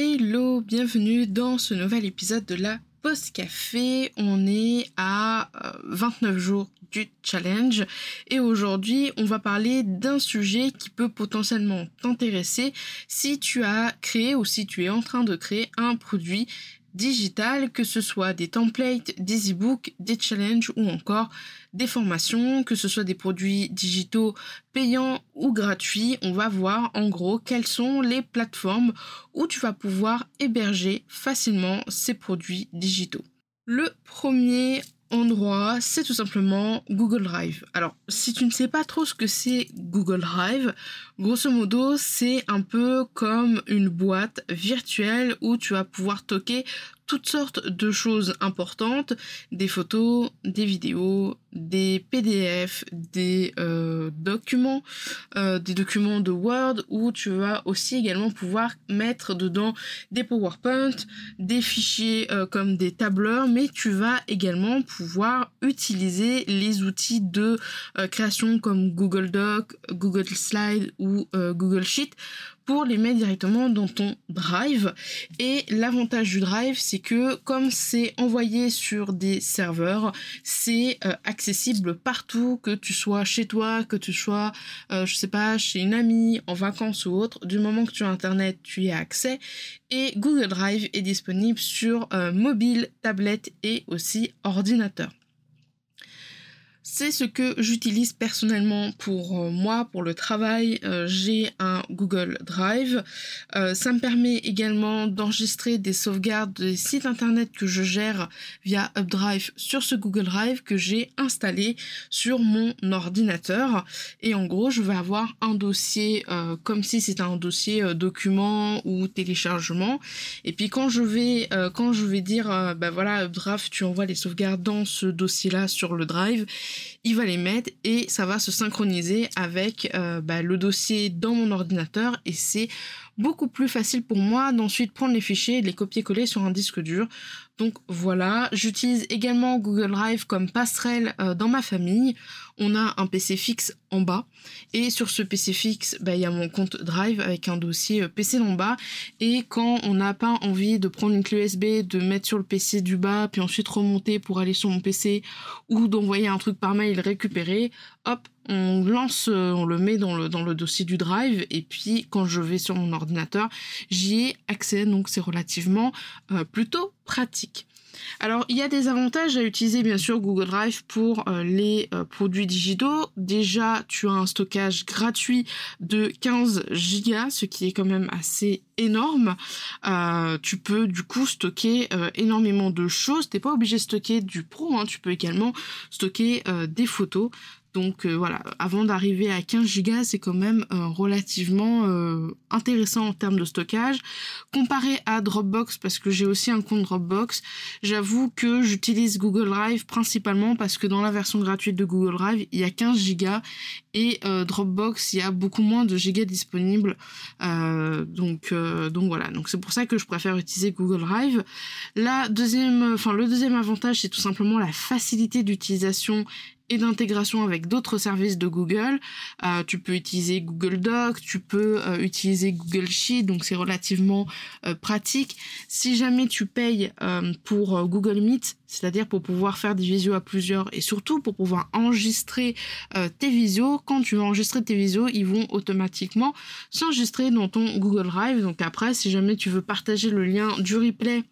Hello, bienvenue dans ce nouvel épisode de la Post Café. On est à 29 euh, jours du challenge et aujourd'hui on va parler d'un sujet qui peut potentiellement t'intéresser si tu as créé ou si tu es en train de créer un produit digital, que ce soit des templates, des e-books, des challenges ou encore des formations, que ce soit des produits digitaux payants ou gratuits. On va voir en gros quelles sont les plateformes où tu vas pouvoir héberger facilement ces produits digitaux. Le premier endroit, c'est tout simplement Google Drive. Alors, si tu ne sais pas trop ce que c'est Google Drive, grosso modo, c'est un peu comme une boîte virtuelle où tu vas pouvoir stocker toutes sortes de choses importantes, des photos, des vidéos, des PDF, des euh, documents, euh, des documents de Word où tu vas aussi également pouvoir mettre dedans des PowerPoint, des fichiers euh, comme des tableurs, mais tu vas également pouvoir utiliser les outils de création comme Google Doc, Google Slide ou Google Sheet pour les mettre directement dans ton Drive. Et l'avantage du Drive, c'est que comme c'est envoyé sur des serveurs, c'est euh, accessible partout, que tu sois chez toi, que tu sois, euh, je sais pas, chez une amie, en vacances ou autre. Du moment que tu as Internet, tu y as accès. Et Google Drive est disponible sur euh, mobile, tablette et aussi ordinateur. C'est ce que j'utilise personnellement pour euh, moi, pour le travail. Euh, j'ai un Google Drive. Euh, ça me permet également d'enregistrer des sauvegardes des sites internet que je gère via UpDrive sur ce Google Drive que j'ai installé sur mon ordinateur. Et en gros, je vais avoir un dossier comme si c'était un dossier document ou téléchargement. Et puis quand je vais, quand je vais dire, bah voilà, UpDrive, tu envoies les sauvegardes dans ce dossier-là sur le Drive il va les mettre et ça va se synchroniser avec euh, bah, le dossier dans mon ordinateur et c'est beaucoup plus facile pour moi d'ensuite prendre les fichiers et les copier-coller sur un disque dur. Donc voilà, j'utilise également Google Drive comme passerelle euh, dans ma famille. On a un PC fixe en bas et sur ce PC fixe, bah, il y a mon compte Drive avec un dossier euh, PC en bas et quand on n'a pas envie de prendre une clé USB, de mettre sur le PC du bas puis ensuite remonter pour aller sur mon PC ou d'envoyer un truc par mail récupérer, hop, on lance, euh, on le met dans le, dans le dossier du Drive et puis quand je vais sur mon ordinateur, j'y ai accès donc c'est relativement euh, plutôt pratique. Alors, il y a des avantages à utiliser bien sûr Google Drive pour euh, les produits digitaux. Déjà, tu as un stockage gratuit de 15 gigas, ce qui est quand même assez énorme. tu peux du coup stocker énormément de choses. T'es pas obligé de stocker du pro, hein. tu peux également stocker des photos. Donc euh, voilà, avant d'arriver à 15 gigas, c'est quand même euh, relativement euh, intéressant en termes de stockage. Comparé à Dropbox, parce que j'ai aussi un compte Dropbox, j'avoue que j'utilise Google Drive principalement parce que dans la version gratuite de Google Drive, il y a 15 gigas et Dropbox, il y a beaucoup moins de gigas disponibles. donc, voilà, c'est pour ça que je préfère utiliser Google Drive. Le deuxième avantage, c'est tout simplement la facilité d'utilisation et d'intégration avec d'autres services de Google. Euh, tu peux utiliser Google Docs, tu peux euh, utiliser Google Sheet, donc c'est relativement euh, pratique. Si jamais tu payes pour Google Meet, c'est-à-dire pour pouvoir faire des visios à plusieurs et surtout pour pouvoir enregistrer tes visios, quand tu vas enregistrer tes visios, ils vont automatiquement s'enregistrer dans ton Google Drive. Donc après, si jamais tu veux partager le lien du replay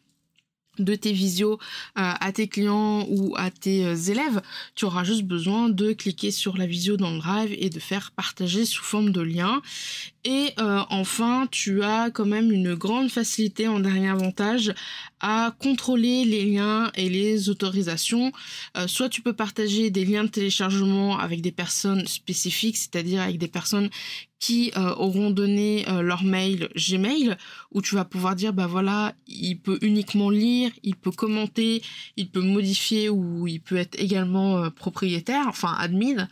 de tes visios euh, à tes clients ou à tes euh, élèves, tu auras juste besoin de cliquer sur la visio dans le Drive et de faire partager sous forme de lien. Et euh, enfin, tu as quand même une grande facilité en dernier avantage à contrôler les liens et les autorisations. soit tu peux partager des liens de téléchargement avec des personnes spécifiques, c'est-à-dire avec des personnes qui euh, auront donné euh, leur mail Gmail où tu vas pouvoir dire bah voilà il peut uniquement lire il peut commenter il peut modifier ou il peut être également euh, propriétaire enfin admin.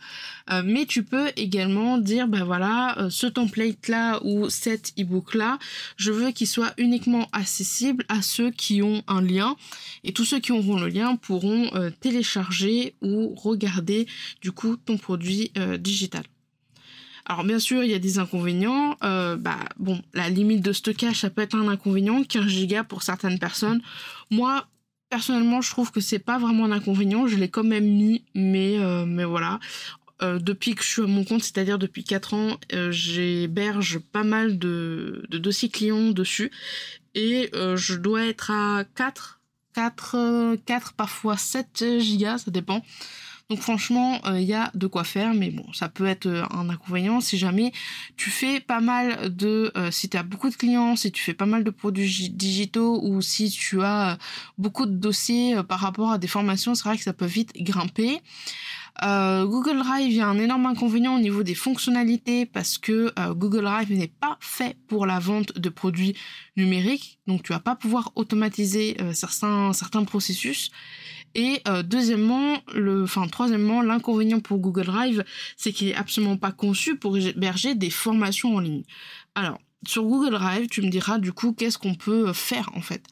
Mais tu peux également dire bah voilà ce template là ou cet ebook là je veux qu'il soit uniquement accessible à ceux qui ont un lien. Et tous ceux qui auront le lien pourront télécharger ou regarder du coup ton produit digital alors bien sûr, il y a des inconvénients. Euh, bah la limite de stockage, ça peut être un inconvénient. 15 gigas pour certaines personnes. Moi, personnellement, je trouve que c'est pas vraiment un inconvénient. Je l'ai quand même mis, mais euh, voilà. Euh, depuis que je suis à mon compte, c'est-à-dire depuis 4 ans, j'héberge pas mal de, de, dossiers clients dessus. Et je dois être à 4, 4, 4 parfois 7 gigas, ça dépend. Donc franchement, il euh, y a de quoi faire, mais bon, ça peut être euh, un inconvénient si jamais tu fais pas mal de, euh, si tu as beaucoup de clients, si tu fais pas mal de produits digitaux ou si tu as beaucoup de dossiers par rapport à des formations, c'est vrai que ça peut vite grimper. Google Drive, il y a un énorme inconvénient au niveau des fonctionnalités parce que Google Drive n'est pas fait pour la vente de produits numériques, donc tu vas pas pouvoir automatiser certains, certains processus. Et euh, deuxièmement, le, enfin troisièmement, l'inconvénient pour Google Drive, c'est qu'il est absolument pas conçu pour héberger des formations en ligne. Alors, sur Google Drive, tu me diras du coup qu'est-ce qu'on peut faire en fait?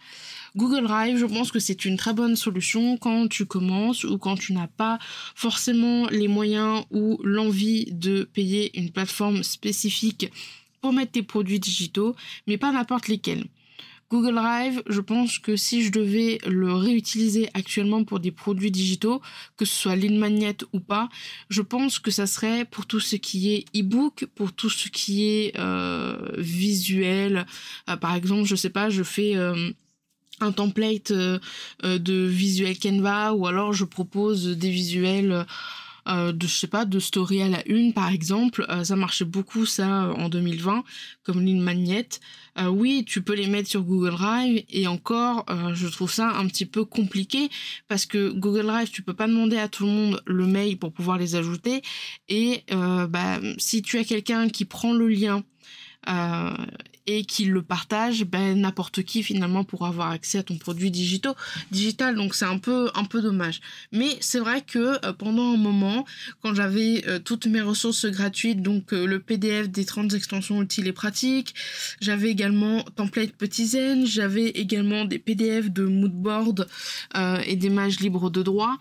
Google Drive, je pense que c'est une très bonne solution quand tu commences ou quand tu n'as pas forcément les moyens ou l'envie de payer une plateforme spécifique pour mettre tes produits digitaux, mais pas n'importe lesquels. Google Drive, je pense que si je devais le réutiliser actuellement pour des produits digitaux, que ce soit Lean Magnet ou pas, je pense que ça serait pour tout ce qui est e-book, pour tout ce qui est euh, visuel. Euh, par exemple, je sais pas, je fais euh, un template de visuel Canva ou alors je propose des visuels euh, de je sais pas de story à la une par exemple. Euh, ça marchait beaucoup ça euh, en 2020 comme ligne magnet. Oui tu peux les mettre sur Google Drive et encore je trouve ça un petit peu compliqué parce que Google Drive tu peux pas demander à tout le monde le mail pour pouvoir les ajouter. Et bah, si tu as quelqu'un qui prend le lien et qu'il le partage, ben n'importe qui finalement pourra avoir accès à ton produit digital. Donc c'est un peu un peu dommage. Mais c'est vrai que euh, pendant un moment, quand j'avais euh, toutes mes ressources gratuites, donc euh, le PDF des 30 extensions utiles et pratiques, j'avais également template Petit Zen, j'avais également des PDF de moodboard et des images libres de droit.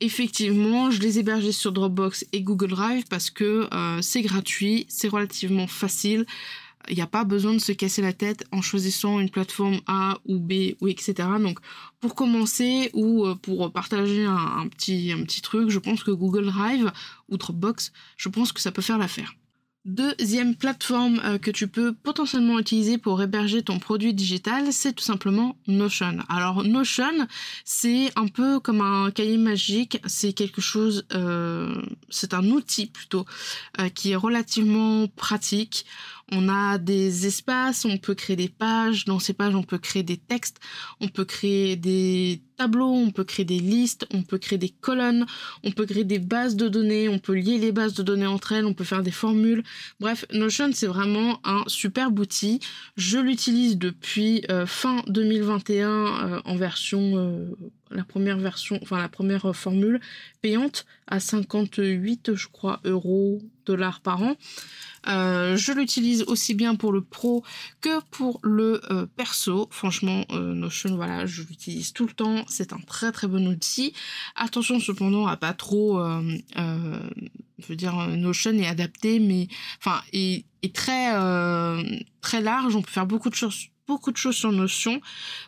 Effectivement, je les hébergeais sur Dropbox et Google Drive parce que c'est gratuit, c'est relativement facile. Il n'y a pas besoin de se casser la tête en choisissant une plateforme A ou B ou etc. Donc pour commencer ou euh, pour partager un, petit, un petit truc, je pense que Google Drive ou Dropbox, je pense que ça peut faire l'affaire. Deuxième plateforme euh, que tu peux potentiellement utiliser pour héberger ton produit digital, c'est tout simplement Notion. Alors Notion, c'est un peu comme un cahier magique, c'est quelque chose, euh, c'est un outil plutôt qui est relativement pratique. On a des espaces, on peut créer des pages, dans ces pages on peut créer des textes, on peut créer des tableaux, on peut créer des listes, on peut créer des colonnes, on peut créer des bases de données, on peut lier les bases de données entre elles, on peut faire des formules. Bref, Notion c'est vraiment un superbe outil. Je l'utilise depuis euh, fin 2021 euh, en version euh, la première version, enfin la première formule payante à 58, je crois, euros, dollars par an. Euh, je l'utilise aussi bien pour le pro que pour le euh, perso. Franchement, euh, Notion, voilà, je l'utilise tout le temps. C'est un très très bon outil. Attention cependant à pas trop, je veux dire, Notion est adapté, mais enfin, est, est très très large. On peut faire beaucoup de choses beaucoup de choses sur Notion.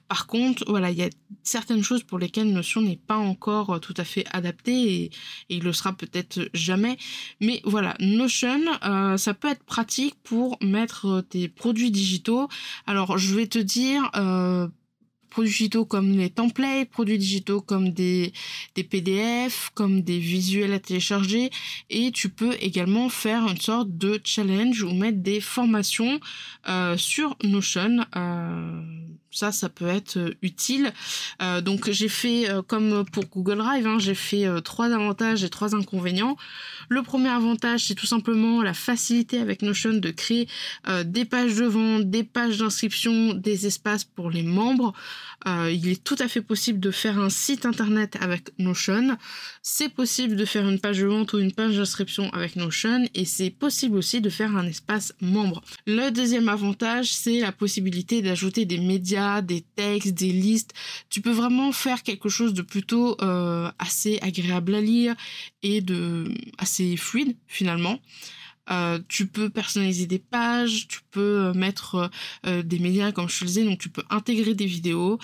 Par contre, voilà, il y a certaines choses pour lesquelles Notion n'est pas encore euh, tout à fait adapté et, il le sera peut-être jamais. Mais voilà, Notion, euh, ça peut être pratique pour mettre euh, tes produits digitaux. Alors, je vais te dire produits digitaux comme les templates, produits digitaux comme des, des PDF, comme des visuels à télécharger et tu peux également faire une sorte de challenge ou mettre des formations euh, sur Notion. Euh, ça, ça peut être euh, utile. Euh, donc j'ai fait euh, comme pour Google Drive, hein, j'ai fait trois avantages et trois inconvénients. Le premier avantage, c'est tout simplement la facilité avec Notion de créer des pages de vente, des pages d'inscription, des espaces pour les membres. Il est tout à fait possible de faire un site internet avec Notion. C'est possible de faire une page de vente ou une page d'inscription avec Notion et c'est possible aussi de faire un espace membre. Le deuxième avantage, c'est la possibilité d'ajouter des médias des textes, des listes. Tu peux vraiment faire quelque chose de plutôt euh, assez agréable à lire et de assez fluide finalement. Euh, tu peux personnaliser des pages, tu peux mettre euh, des médias comme je te le disais, donc tu peux intégrer des vidéos.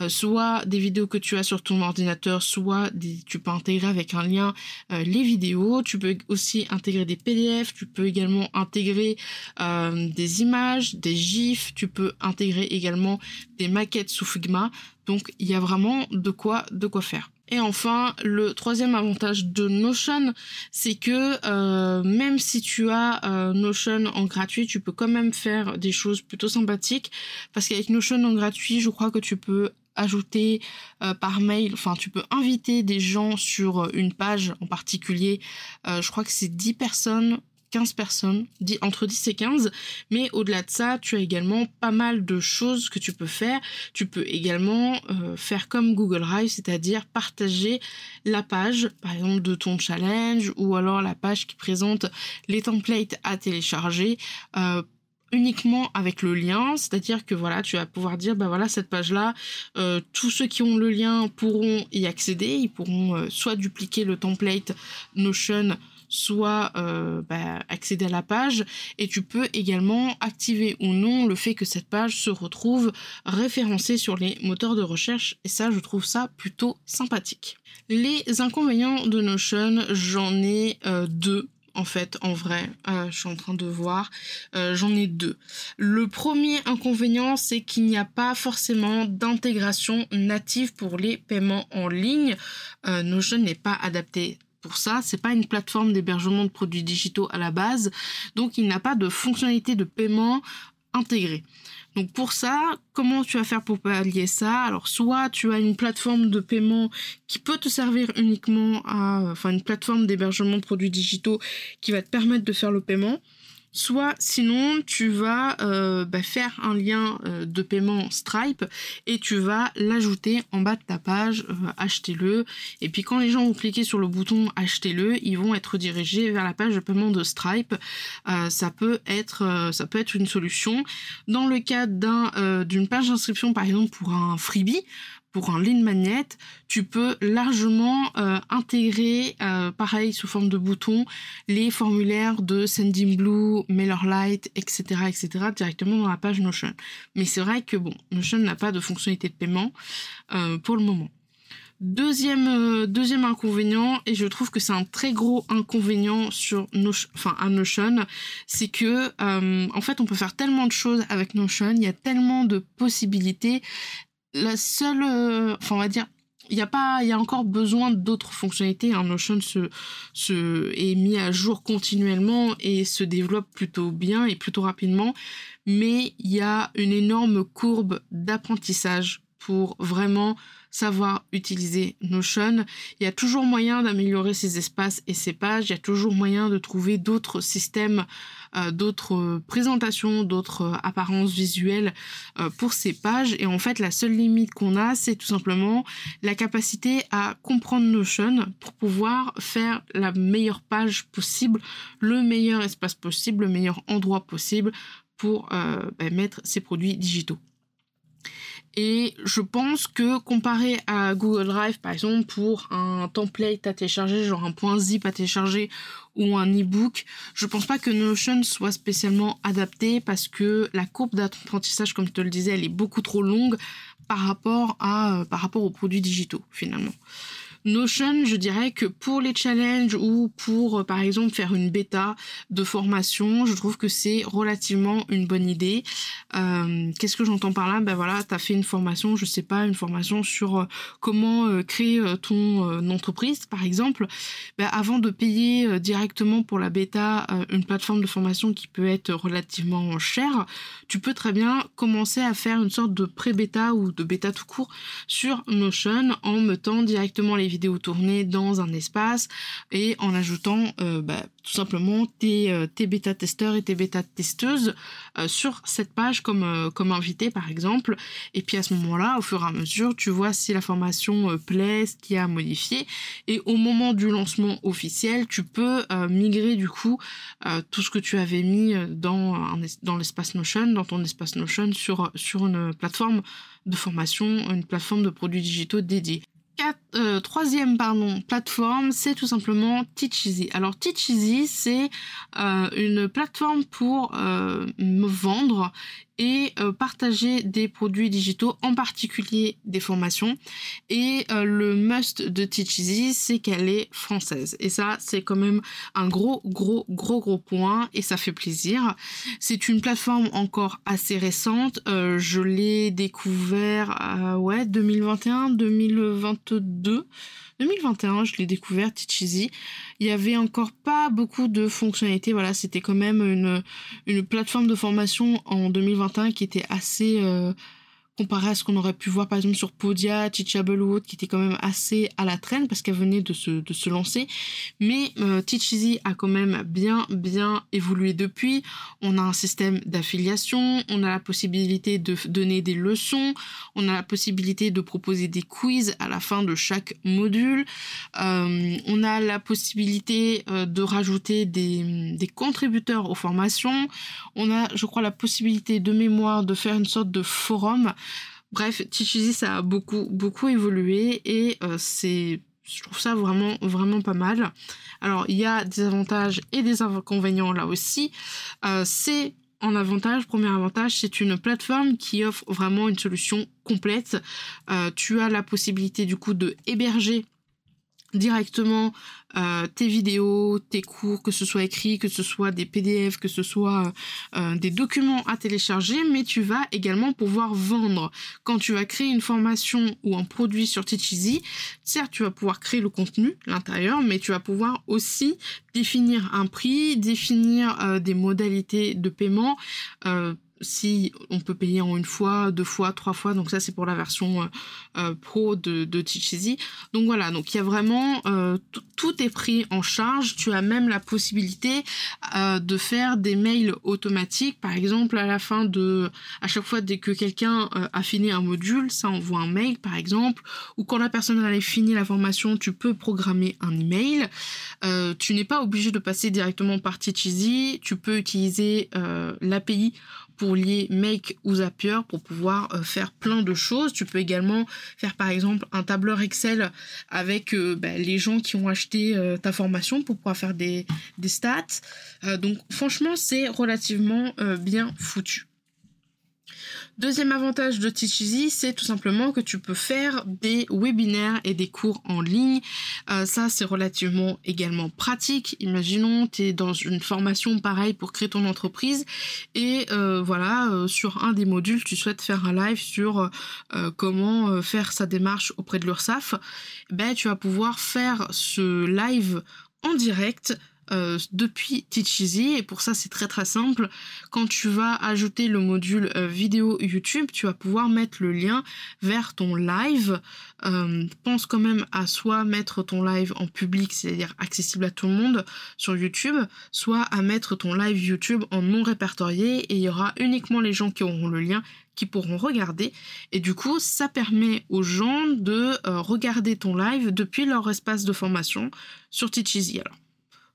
Euh, soit des vidéos que tu as sur ton ordinateur, soit tu peux intégrer avec un lien euh, les vidéos. Tu peux aussi intégrer des PDF, tu peux également intégrer euh, des images, des gifs, tu peux intégrer également des maquettes sous Figma. Donc il y a vraiment de quoi de quoi faire. Et enfin, le troisième avantage de Notion, c'est que même si tu as Notion en gratuit, tu peux quand même faire des choses plutôt sympathiques. Parce qu'avec Notion en gratuit, je crois que tu peux ajouter euh, par mail, enfin tu peux inviter des gens sur euh, une page en particulier, euh, je crois que c'est 10 personnes 15 personnes, entre 10 et 15, mais au-delà de ça, tu as également pas mal de choses que tu peux faire. Tu peux également faire comme Google Drive, c'est-à-dire partager la page, par exemple, de ton challenge, ou alors la page qui présente les templates à télécharger uniquement avec le lien, c'est-à-dire que voilà, tu vas pouvoir dire bah voilà cette page là, euh, tous ceux qui ont le lien pourront y accéder, ils pourront euh, soit dupliquer le template Notion, soit euh, bah, accéder à la page, et tu peux également activer ou non le fait que cette page se retrouve référencée sur les moteurs de recherche, et ça je trouve ça plutôt sympathique. Les inconvénients de Notion, j'en ai deux en fait, en vrai. Euh, je suis en train de voir. Euh, j'en ai deux. Le premier inconvénient, c'est qu'il n'y a pas forcément d'intégration native pour les paiements en ligne. Euh, Notion n'est pas adapté pour ça. C'est pas une plateforme d'hébergement de produits digitaux à la base, donc il n'a pas de fonctionnalité de paiement intégrée. Donc pour ça, comment tu vas faire pour pallier ça? Alors soit tu as une plateforme de paiement qui peut te servir uniquement à, enfin une plateforme d'hébergement de produits digitaux qui va te permettre de faire le paiement soit sinon tu vas euh, bah, faire un lien euh, de paiement Stripe et tu vas l'ajouter en bas de ta page, euh, achetez-le. Et puis quand les gens vont cliquer sur le bouton achetez-le, ils vont être dirigés vers la page de paiement de Stripe. ça peut être ça peut être une solution. Dans le cas d'un d'une page d'inscription par exemple pour un freebie, pour un lead magnet, tu peux largement euh, intégrer, euh, pareil sous forme de bouton, les formulaires de Sendinblue, MailerLite, etc., etc., directement dans la page Notion. Mais c'est vrai que bon, Notion n'a pas de fonctionnalité de paiement euh, pour le moment. Deuxième, deuxième inconvénient, et je trouve que c'est un très gros inconvénient sur Notion, enfin à Notion, c'est que en fait on peut faire tellement de choses avec Notion, il y a tellement de possibilités la seule, euh, enfin on va dire, il y a pas, il y a encore besoin d'autres fonctionnalités. Hein. Notion se, se est mis à jour continuellement et se développe plutôt bien et plutôt rapidement, mais il y a une énorme courbe d'apprentissage pour vraiment savoir utiliser Notion. Il y a toujours moyen d'améliorer ces espaces et ces pages. Il y a toujours moyen de trouver d'autres systèmes, d'autres présentations, d'autres apparences visuelles euh, pour ces pages. Et en fait, la seule limite qu'on a, c'est tout simplement la capacité à comprendre Notion pour pouvoir faire la meilleure page possible, le meilleur espace possible, le meilleur endroit possible pour euh, bah, mettre ses produits digitaux. Et je pense que comparé à Google Drive, par exemple, pour un template à télécharger, genre un point zip à télécharger ou un e-book, je pense pas que Notion soit spécialement adapté parce que la courbe d'apprentissage, comme je te le disais, elle est beaucoup trop longue par rapport euh, par rapport aux produits digitaux, finalement. Notion, je dirais que pour les challenges ou pour, euh, par exemple, faire une bêta de formation, je trouve que c'est relativement une bonne idée. Euh, qu'est-ce que j'entends par là? Ben voilà, tu as fait une formation, je sais pas, une formation sur euh, comment créer ton entreprise, par exemple. Ben avant de payer directement pour la bêta une plateforme de formation qui peut être relativement chère, tu peux très bien commencer à faire une sorte de pré-bêta ou de bêta tout court sur Notion en mettant directement les vidéos tournées dans un espace et en ajoutant euh, bah, tout simplement tes, euh, tes bêta-testeurs et tes bêta-testeuses euh, sur cette page comme, comme invité par exemple. Et puis à ce moment-là, au fur et à mesure, tu vois si la formation plaît, ce qu'il y a à modifier. Et au moment du lancement officiel, tu peux migrer du coup tout ce que tu avais mis dans, dans l'espace Notion, dans ton espace Notion sur, sur une plateforme de formation, une plateforme de produits digitaux Euh, troisième plateforme, c'est tout simplement Teacheasy. Alors Teacheasy, c'est euh, une plateforme pour euh, vendre et euh, partager des produits digitaux, en particulier des formations. Et euh, le must de Teach Easy, c'est qu'elle est française. Et ça, c'est quand même un gros, gros, gros, gros point et ça fait plaisir. C'est une plateforme encore assez récente. Euh, je l'ai découvert, ouais, 2021, 2022. 2021, je l'ai découvert, Teacheasy. Il y avait encore pas beaucoup de fonctionnalités. Voilà, c'était quand même une, une plateforme de formation en 2021 qui était assez euh, comparé à ce qu'on aurait pu voir par exemple sur Podia, Teachable ou autre, qui était quand même assez à la traîne parce qu'elle venait de se, lancer. Mais euh, Teach a quand même bien, bien évolué depuis. On a un système d'affiliation, on a la possibilité de donner des leçons, on a la possibilité de proposer des quiz à la fin de chaque module, euh, on a la possibilité euh, de rajouter des, des contributeurs aux formations, on a, je crois, la possibilité de mémoire de faire une sorte de forum Bref, Teach ça a beaucoup, beaucoup évolué et euh, c'est, je trouve ça vraiment, vraiment pas mal. Alors, il y a des avantages et des inconvénients là aussi. Euh, c'est en avantage, premier avantage, c'est une plateforme qui offre vraiment une solution complète. Euh, tu as la possibilité du coup de héberger directement euh, tes vidéos, tes cours, que ce soit écrit, que ce soit des PDF, que ce soit euh, des documents à télécharger, mais tu vas également pouvoir vendre. Quand tu vas créer une formation ou un produit sur Teacheasy, certes tu vas pouvoir créer le contenu, l'intérieur, mais tu vas pouvoir aussi définir un prix, définir euh, des modalités de paiement si on peut payer en une fois, deux fois, trois fois, donc ça c'est pour la version euh, euh, pro de, de. Donc voilà, donc il y a vraiment euh, tout est pris en charge. Tu as même la possibilité de faire des mails automatiques, par exemple à la fin de, chaque fois dès que quelqu'un a fini un module, ça envoie un mail par exemple, ou quand la personne a fini la formation, tu peux programmer un email. tu n'es pas obligé de passer directement par Teacheasy, tu peux utiliser l'API pour lier Make ou Zapier pour pouvoir euh, faire plein de choses. Tu peux également faire par exemple un tableur Excel avec euh, bah, les gens qui ont acheté euh, ta formation pour pouvoir faire des, des stats. donc franchement c'est relativement bien foutu. Deuxième avantage de Teacheasy, c'est tout simplement que tu peux faire des webinaires et des cours en ligne. Euh, ça, c'est relativement également pratique. Imaginons, tu es dans une formation pareille pour créer ton entreprise et euh, voilà, euh, sur un des modules, tu souhaites faire un live sur comment faire sa démarche auprès de l'URSSAF. Ben, tu vas pouvoir faire ce live en direct euh, depuis Teacheasy et pour ça c'est très très simple. Quand tu vas ajouter le module euh, vidéo YouTube, tu vas pouvoir mettre le lien vers ton live. Euh, pense quand même à soit mettre ton live en public, c'est-à-dire accessible à tout le monde sur YouTube, soit à mettre ton live YouTube en non répertorié et il y aura uniquement les gens qui auront le lien qui pourront regarder et du coup ça permet aux gens de regarder ton live depuis leur espace de formation sur Teacheasy. Alors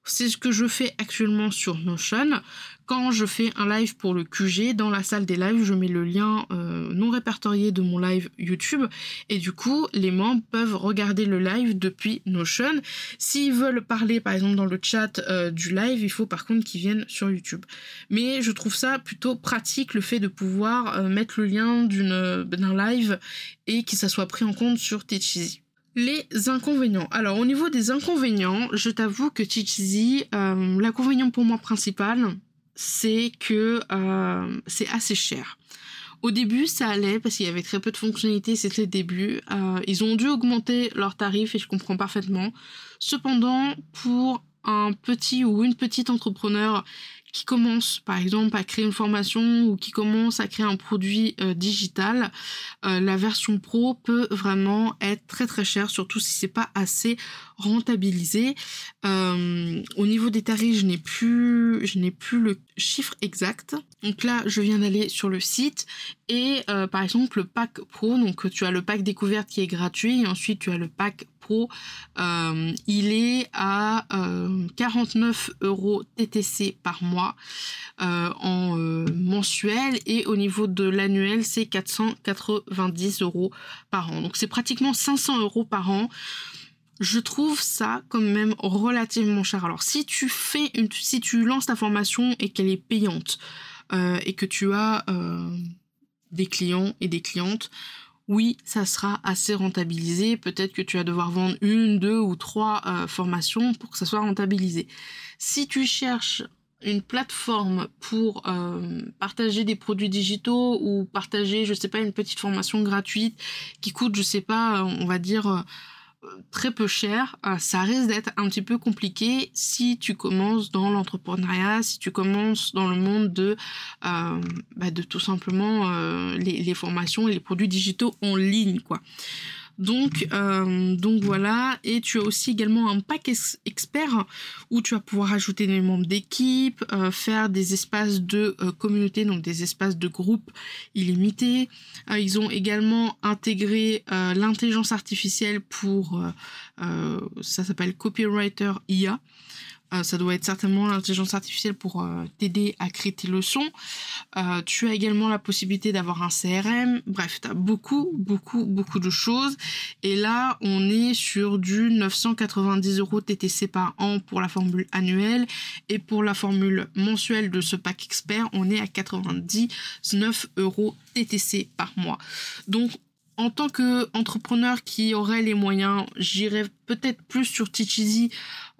c'est ce que je fais actuellement sur Notion. Quand je fais un live pour le QG, dans la salle des lives, je mets le lien euh, non répertorié de mon live YouTube et du coup, les membres peuvent regarder le live depuis Notion. S'ils veulent parler, par exemple, dans le chat euh, du live, il faut par contre qu'ils viennent sur YouTube. Mais je trouve ça plutôt pratique le fait de pouvoir euh, mettre le lien d'un live et que ça soit pris en compte sur Teacheasy. Les inconvénients. Alors au niveau des inconvénients, je t'avoue que Teacheasy, euh, l'inconvénient pour moi principal, c'est que euh, c'est assez cher. Au début, ça allait parce qu'il y avait très peu de fonctionnalités, c'était le début. Euh, ils ont dû augmenter leurs tarifs et je comprends parfaitement. Cependant, pour un petit ou une petite entrepreneur qui commence par exemple à créer une formation ou qui commence à créer un produit euh, digital, euh, la version pro peut vraiment être très très chère, surtout si c'est pas assez rentabilisé. Euh, au niveau des tarifs, je n'ai plus, je n'ai plus le chiffre exact. Donc là, je viens d'aller sur le site et par exemple le pack pro, donc tu as le pack découverte qui est gratuit et ensuite tu as le pack euh, il est à 49 euh, euros TTC par mois euh, en mensuel et au niveau de l'annuel c'est 490 euros par an. Donc c'est pratiquement 500 euros par an. Je trouve ça quand même relativement cher. Alors si tu fais une, si tu lances ta formation et qu'elle est payante et que tu as des clients et des clientes, oui, ça sera assez rentabilisé. Peut-être que tu vas devoir vendre une, deux ou trois euh, formations pour que ça soit rentabilisé. Si tu cherches une plateforme pour euh, partager des produits digitaux ou partager, je sais pas, une petite formation gratuite qui coûte, je sais pas, on va dire très peu cher, euh, ça risque d'être un petit peu compliqué si tu commences dans l'entrepreneuriat, si tu commences dans le monde de, euh, bah, de tout simplement euh, les, les, formations et les produits digitaux en ligne, quoi. Donc, euh, donc voilà. Et tu as aussi également un pack expert où tu vas pouvoir ajouter des membres d'équipe, euh, faire des espaces de euh, communauté, donc des espaces de groupe illimités. ils ont également intégré l'intelligence artificielle pour, ça s'appelle Copywriter IA. Euh, ça doit être certainement l'intelligence artificielle pour euh, t'aider à créer tes leçons. Euh, tu as également la possibilité d'avoir un CRM. Bref, tu as beaucoup, beaucoup, beaucoup de choses. Et là, on est sur du 990 euros TTC par an pour la formule annuelle. Et pour la formule mensuelle de ce pack expert, on est à 99 euros TTC par mois. Donc, en tant qu'entrepreneur qui aurait les moyens, j'irais peut-être plus sur Teacheasy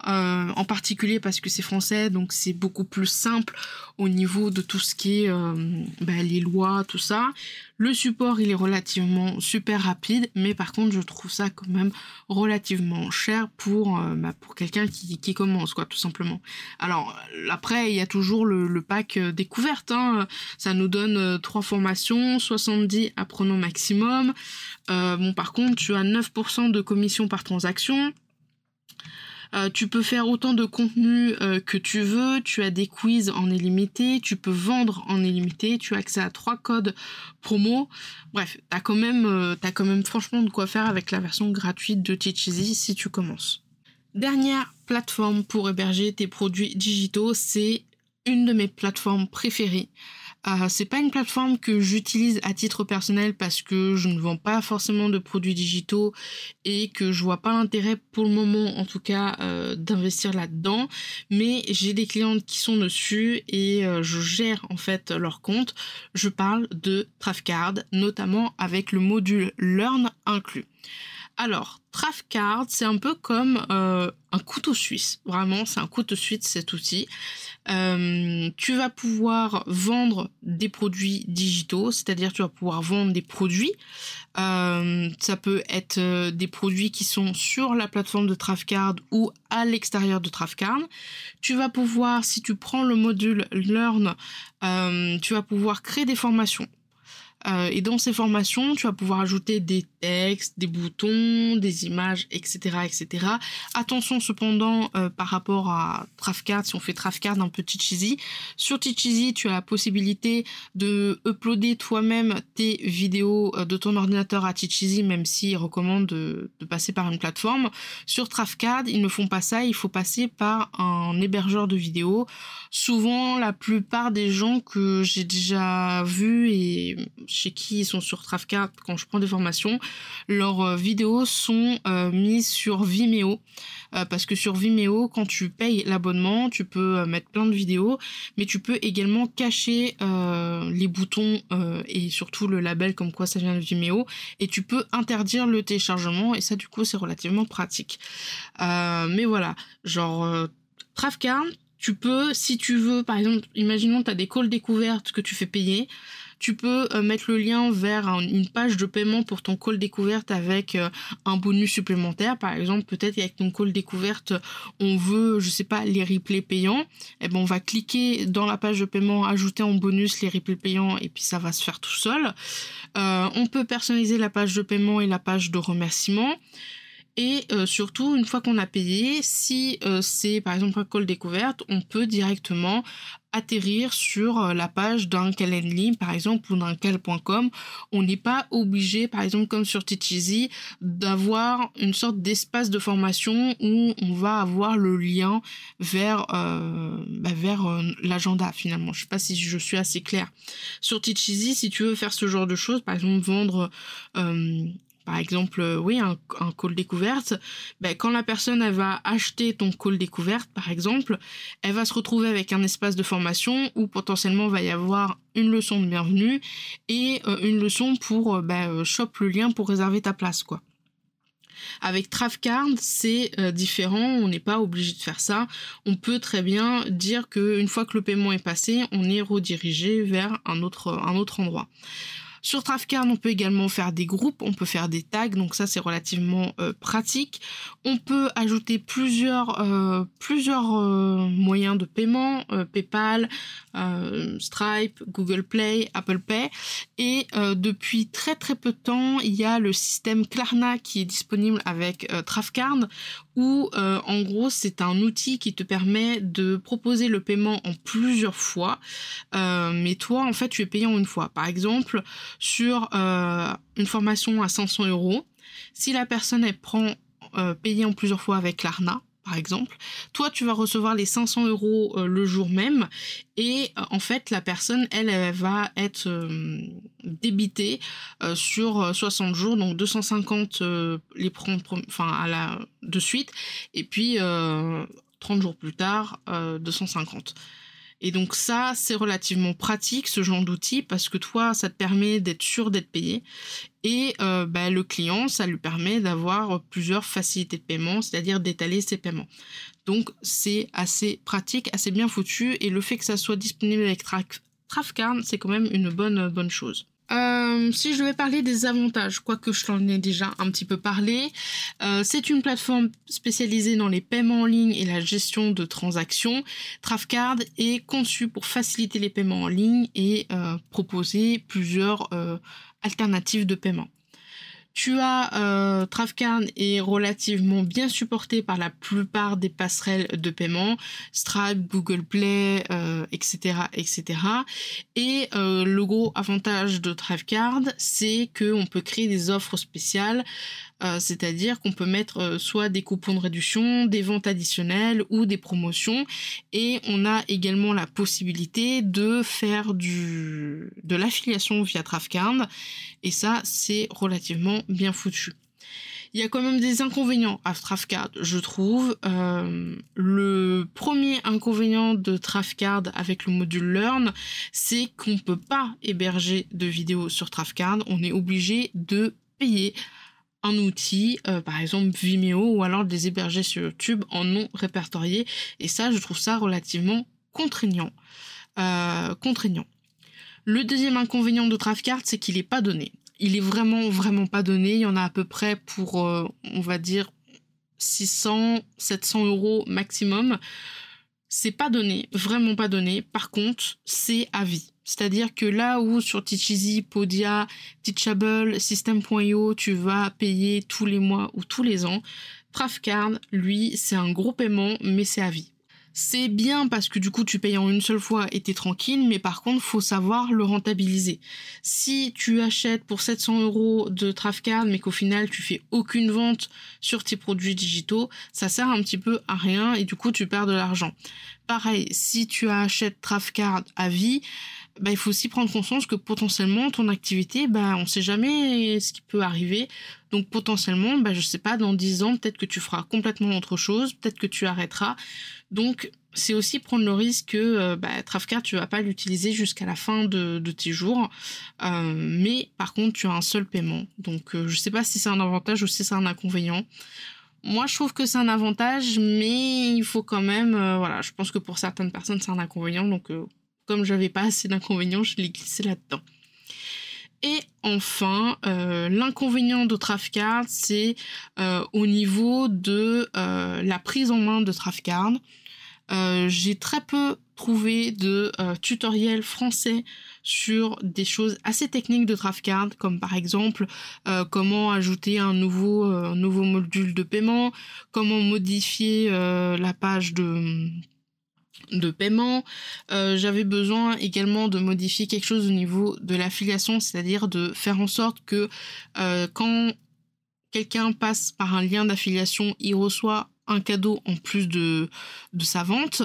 euh, en particulier parce que c'est français, donc c'est beaucoup plus simple au niveau de tout ce qui est euh, bah, les lois, tout ça. Le support, il est relativement super rapide, mais par contre, je trouve ça quand même relativement cher pour, euh, bah, pour quelqu'un qui, qui, commence, quoi, tout simplement. Alors, après, il y a toujours le, pack découverte, hein. ça nous donne trois formations, 70 apprenants maximum. bon, par contre, tu as 9% de commission par transaction. Euh, tu peux faire autant de contenu euh, que tu veux, tu as des quiz en illimité, tu peux vendre en illimité, tu as accès à trois codes promo. Bref, t'as quand même, euh, as quand même franchement de quoi faire avec la version gratuite de Teacheasy si tu commences. Dernière plateforme pour héberger tes produits digitaux, c'est une de mes plateformes préférées. Euh, c'est pas une plateforme que j'utilise à titre personnel parce que je ne vends pas forcément de produits digitaux et que je vois pas l'intérêt pour le moment en tout cas euh, d'investir là-dedans. Mais j'ai des clientes qui sont dessus et euh, je gère en fait leur compte. Je parle de Trafcard, notamment avec le module Learn inclus. Alors, Trafcard, c'est un peu comme un couteau suisse. Vraiment, c'est un couteau suisse cet outil. Euh, tu vas pouvoir vendre des produits digitaux, c'est-à-dire tu vas pouvoir vendre des produits. Euh, ça peut être des produits qui sont sur la plateforme de Trafcard ou à l'extérieur de Trafcard. Tu vas pouvoir, si tu prends le module Learn, tu vas pouvoir créer des formations. Euh, et dans ces formations, tu vas pouvoir ajouter des textes, des boutons, des images, etc., etc. Attention cependant euh, par rapport à Trafcard, si on fait Trafcard un petit cheesy. Sur Teacheasy, tu as la possibilité de uploader toi-même tes vidéos euh, de ton ordinateur à Teacheasy, même s'ils recommandent de, de, passer par une plateforme. Sur Trafcard, ils ne font pas ça, il faut passer par un hébergeur de vidéos. Souvent, la plupart des gens que j'ai déjà vus et chez qui ils sont sur Trafcard quand je prends des formations, leurs euh, vidéos sont euh, mises sur Vimeo. Euh, parce que sur Vimeo, quand tu payes l'abonnement, tu peux mettre plein de vidéos, mais tu peux également cacher les boutons et surtout le label comme quoi ça vient de Vimeo, et tu peux interdire le téléchargement, et ça du coup c'est relativement pratique. mais voilà, genre Trafcard, tu peux, si tu veux, par exemple, imaginons tu as des calls découvertes que tu fais payer, tu peux euh, mettre le lien vers une page de paiement pour ton call découverte avec euh, un bonus supplémentaire. Par exemple, peut-être avec ton call découverte, on veut, je sais pas, les replays payants. Et eh ben, on va cliquer dans la page de paiement, ajouter en bonus les replays payants et puis ça va se faire tout seul. Euh, on peut personnaliser la page de paiement et la page de remerciement. Et euh, surtout, une fois qu'on a payé, si euh, c'est par exemple un call découverte, on peut directement atterrir sur euh, la page d'un Calendly par exemple ou d'un cal.com. On n'est pas obligé, par exemple comme sur Teacheasy, d'avoir une sorte d'espace de formation où on va avoir le lien vers, bah, vers l'agenda finalement. Je sais pas si je suis assez claire. Sur Teacheasy, si tu veux faire ce genre de choses, par exemple vendre par exemple, euh, oui, un, call découverte, ben, quand la personne va acheter ton call découverte, par exemple, elle va se retrouver avec un espace de formation où potentiellement va y avoir une leçon de bienvenue et euh, une leçon pour euh, ben, shop le lien pour réserver ta place, quoi. Avec Trafcard, c'est différent, on n'est pas obligé de faire ça. On peut très bien dire qu'une fois que le paiement est passé, on est redirigé vers un autre endroit. Sur Trafcard, on peut également faire des groupes, on peut faire des tags, donc ça c'est relativement euh, pratique. On peut ajouter plusieurs, euh, euh, moyens de paiement, PayPal, Stripe, Google Play, Apple Pay. Et depuis très très peu de temps, il y a le système Klarna qui est disponible avec Trafcard où en gros c'est un outil qui te permet de proposer le paiement en plusieurs fois, mais toi en fait tu es payé en une fois. Par exemple, sur euh, une formation à 500 euros, si la personne elle prend euh, payé en plusieurs fois avec l'ARNA, par exemple, toi tu vas recevoir les 500 euros euh, le jour même et en fait la personne elle, elle va être débitée sur 60 jours donc 250 les prendre enfin à la de suite et puis 30 jours plus tard 250 et donc ça, c'est relativement pratique, ce genre d'outil, parce que toi, ça te permet d'être sûr d'être payé. Et euh, bah, le client, ça lui permet d'avoir plusieurs facilités de paiement, c'est-à-dire d'étaler ses paiements. Donc c'est assez pratique, assez bien foutu, et le fait que ça soit disponible avec Trafcard, c'est quand même une bonne, bonne chose. Euh, si je vais parler des avantages, quoique je t'en ai déjà un petit peu parlé, euh, c'est une plateforme spécialisée dans les paiements en ligne et la gestion de transactions. Trafcard est conçu pour faciliter les paiements en ligne et euh, proposer plusieurs alternatives de paiement. Tu as euh, est relativement bien supporté par la plupart des passerelles de paiement, Stripe, Google Play, etc., etc. Et euh, le gros avantage de Trafcard, c'est qu'on peut créer des offres spéciales euh, c'est-à-dire qu'on peut mettre euh, soit des coupons de réduction, des ventes additionnelles ou des promotions, et on a également la possibilité de faire du de l'affiliation via Trafcard, et ça c'est relativement bien foutu. Il y a quand même des inconvénients à Trafcard, je trouve. Euh, le premier inconvénient de Trafcard avec le module Learn, c'est qu'on ne peut pas héberger de vidéos sur Trafcard. On est obligé de payer un outil, euh, par exemple Vimeo, ou alors des héberger sur YouTube en non répertorié. Et ça, je trouve ça relativement contraignant. contraignant. Le deuxième inconvénient de Trafcard, c'est qu'il n'est pas donné. Il est vraiment, vraiment pas donné. Il y en a à peu près pour, on va dire, 600, 700 euros maximum. C'est pas donné, vraiment pas donné. Par contre, c'est à vie. C'est-à-dire que là où sur Teacheasy, Podia, Teachable, System.io, tu vas payer tous les mois ou tous les ans, Trafcard, lui, c'est un gros paiement, mais c'est à vie. C'est bien parce que du coup tu payes en une seule fois et t'es tranquille, mais par contre faut savoir le rentabiliser. Si tu achètes pour 700 euros de Trafcard, mais qu'au final tu fais aucune vente sur tes produits digitaux, ça sert un petit peu à rien et du coup tu perds de l'argent. Pareil, si tu achètes Trafcard à vie, bah, il faut aussi prendre conscience que potentiellement ton activité, bah, on sait jamais ce qui peut arriver. Donc potentiellement, bah, je sais pas, dans 10 ans, peut-être que tu feras complètement autre chose, peut-être que tu arrêteras. Donc, c'est aussi prendre le risque que euh, bah, Trafcard, tu vas pas l'utiliser jusqu'à la fin de, tes jours. Euh, mais par contre, tu as un seul paiement. Donc, euh, je sais pas si c'est un avantage ou si c'est un inconvénient. Moi, je trouve que c'est un avantage, mais il faut quand même, voilà, je pense que pour certaines personnes, c'est un inconvénient. Donc, comme j'avais pas assez d'inconvénients, je l'ai glissé là-dedans. Et enfin, l'inconvénient de Trafcard, c'est au niveau de la prise en main de Trafcard. Euh, j'ai très peu trouvé de euh, tutoriels français sur des choses assez techniques de Trafcard, comme par exemple euh, comment ajouter un nouveau module de paiement, comment modifier la page de de paiement. J'avais besoin également de modifier quelque chose au niveau de l'affiliation, c'est-à-dire de faire en sorte que quand quelqu'un passe par un lien d'affiliation, il reçoit un cadeau en plus de, de sa vente.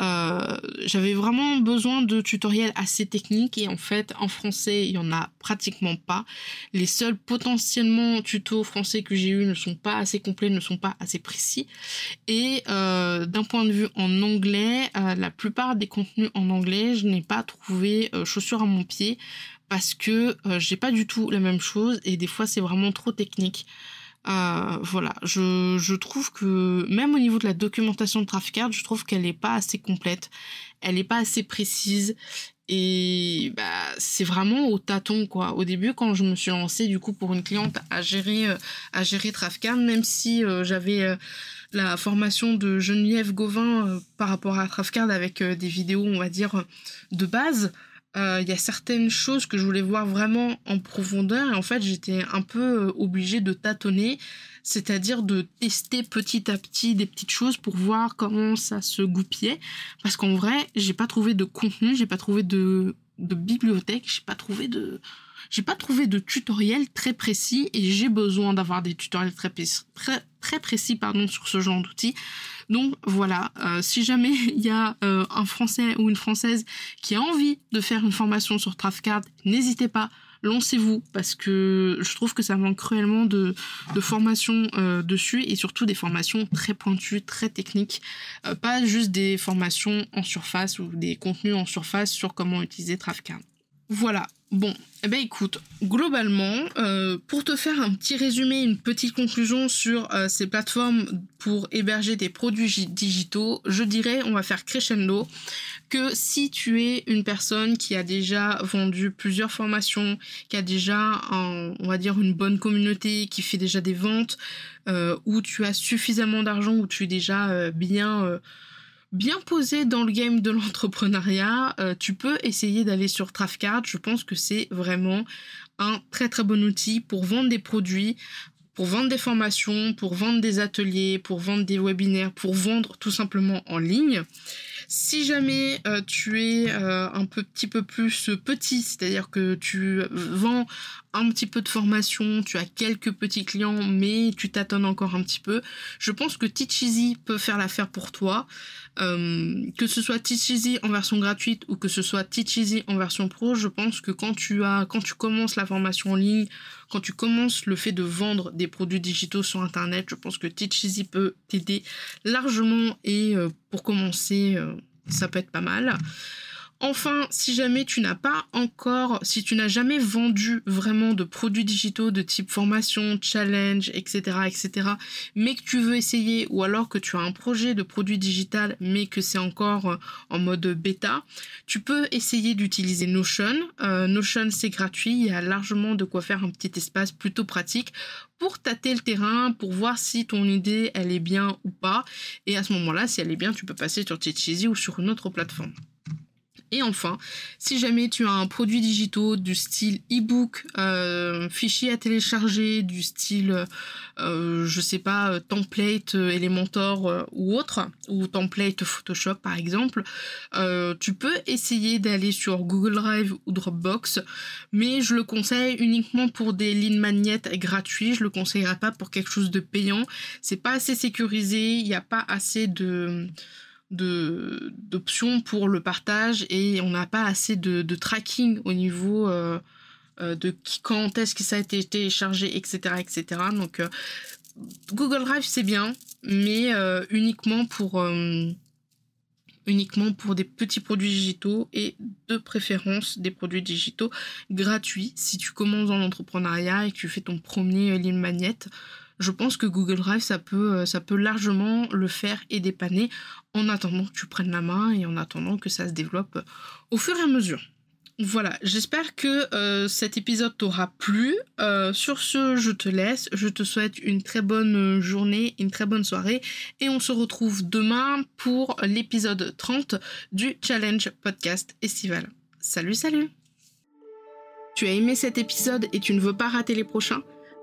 Euh, j'avais vraiment besoin de tutoriels assez techniques et en fait en français il y en a pratiquement pas. Les seuls potentiellement tutos français que j'ai eu ne sont pas assez complets, ne sont pas assez précis. Et euh, d'un point de vue en anglais, euh, la plupart des contenus en anglais, je n'ai pas trouvé chaussures à mon pied parce que j'ai pas du tout la même chose et des fois c'est vraiment trop technique. Euh, voilà, je, je, trouve que même au niveau de la documentation de Trafcard, je trouve qu'elle n'est pas assez complète, elle n'est pas assez précise. Et bah, c'est vraiment au tâton quoi. Au début, quand je me suis lancée du coup pour une cliente à gérer euh, à gérer Trafcard, même si euh, j'avais la formation de Geneviève Gauvin par rapport à Trafcard avec des vidéos on va dire de base, euh, il y a certaines choses que je voulais voir vraiment en profondeur et en fait j'étais un peu euh, obligée de tâtonner, c'est-à-dire de tester petit à petit des petites choses pour voir comment ça se goupillait parce qu'en vrai j'ai pas trouvé de contenu, j'ai pas trouvé de, bibliothèque, j'ai pas trouvé de j'ai pas trouvé de tutoriel très précis et j'ai besoin d'avoir des tutoriels très, très, très précis pardon, sur ce genre d'outils. Donc voilà, euh, si jamais il y a euh, un Français ou une Française qui a envie de faire une formation sur Trafcard, n'hésitez pas, lancez-vous parce que je trouve que ça manque cruellement de, de formations euh, dessus et surtout des formations très pointues, très techniques, pas juste des formations en surface ou des contenus en surface sur comment utiliser Trafcard. Voilà, Bon, eh ben écoute, globalement, euh, pour te faire un petit résumé, une petite conclusion sur euh, ces plateformes pour héberger des produits digitaux, je dirais, on va faire crescendo, que si tu es une personne qui a déjà vendu plusieurs formations, qui a déjà, on va dire, une bonne communauté, qui fait déjà des ventes, euh, où tu as suffisamment d'argent, où tu es déjà bien bien posé dans le game de l'entrepreneuriat, euh, tu peux essayer d'aller sur Trafcard. Je pense que c'est vraiment un très très bon outil pour vendre des produits, pour vendre des formations, pour vendre des ateliers, pour vendre des webinaires, pour vendre tout simplement en ligne. Si jamais euh, tu es euh, un petit peu plus petit, c'est-à-dire que tu vends un petit peu de formation, tu as quelques petits clients, mais tu t'attends encore un petit peu, je pense que Teach peut faire l'affaire pour toi. Euh, que ce soit Teach en version gratuite ou que ce soit Teach en version pro, je pense que quand tu commences la formation en ligne, quand tu commences le fait de vendre des produits digitaux sur internet, je pense que Teach Easy peut t'aider largement et pour commencer, euh, ça peut être pas mal. Enfin, si jamais tu n'as pas encore, si tu n'as jamais vendu vraiment de produits digitaux de type formation, challenge, etc., etc., mais que tu veux essayer, ou alors que tu as un projet de produit digital, mais que c'est encore euh, en mode bêta, tu peux essayer d'utiliser Notion. Euh, Notion, c'est gratuit, il y a largement de quoi faire un petit espace plutôt pratique pour tâter le terrain, pour voir si ton idée, elle est bien ou pas. Et à ce moment-là, si elle est bien, tu peux passer sur Teacheasy ou sur une autre plateforme. Et enfin, si jamais tu as un produit digital du style e-book, euh, fichier à télécharger, du style, euh, je sais pas, euh, template euh, Elementor ou autre, ou template Photoshop par exemple, tu peux essayer d'aller sur Google Drive ou Dropbox, mais je le conseille uniquement pour des lignes magnets gratuits. Je le conseillerais pas pour quelque chose de payant. C'est pas assez sécurisé, il n'y a pas assez de d'options pour le partage et on n'a pas assez de, de, tracking au niveau euh, euh, de qui, quand est-ce que ça a été téléchargé, etc., etc. Donc euh, Google Drive c'est bien, mais uniquement pour uniquement pour des petits produits digitaux et de préférence des produits digitaux gratuits si tu commences dans l'entrepreneuriat et que tu fais ton premier ligne magnète je pense que Google Drive, ça peut, euh, ça peut largement le faire et dépanner en attendant que tu prennes la main et en attendant que ça se développe au fur et à mesure. Voilà, j'espère que euh, cet épisode t'aura plu. Euh, sur ce, je te laisse. Je te souhaite une très bonne journée, une très bonne soirée. Et on se retrouve demain pour l'épisode 30 du Challenge Podcast Estival. Salut, salut Tu as aimé cet épisode et tu ne veux pas rater les prochains?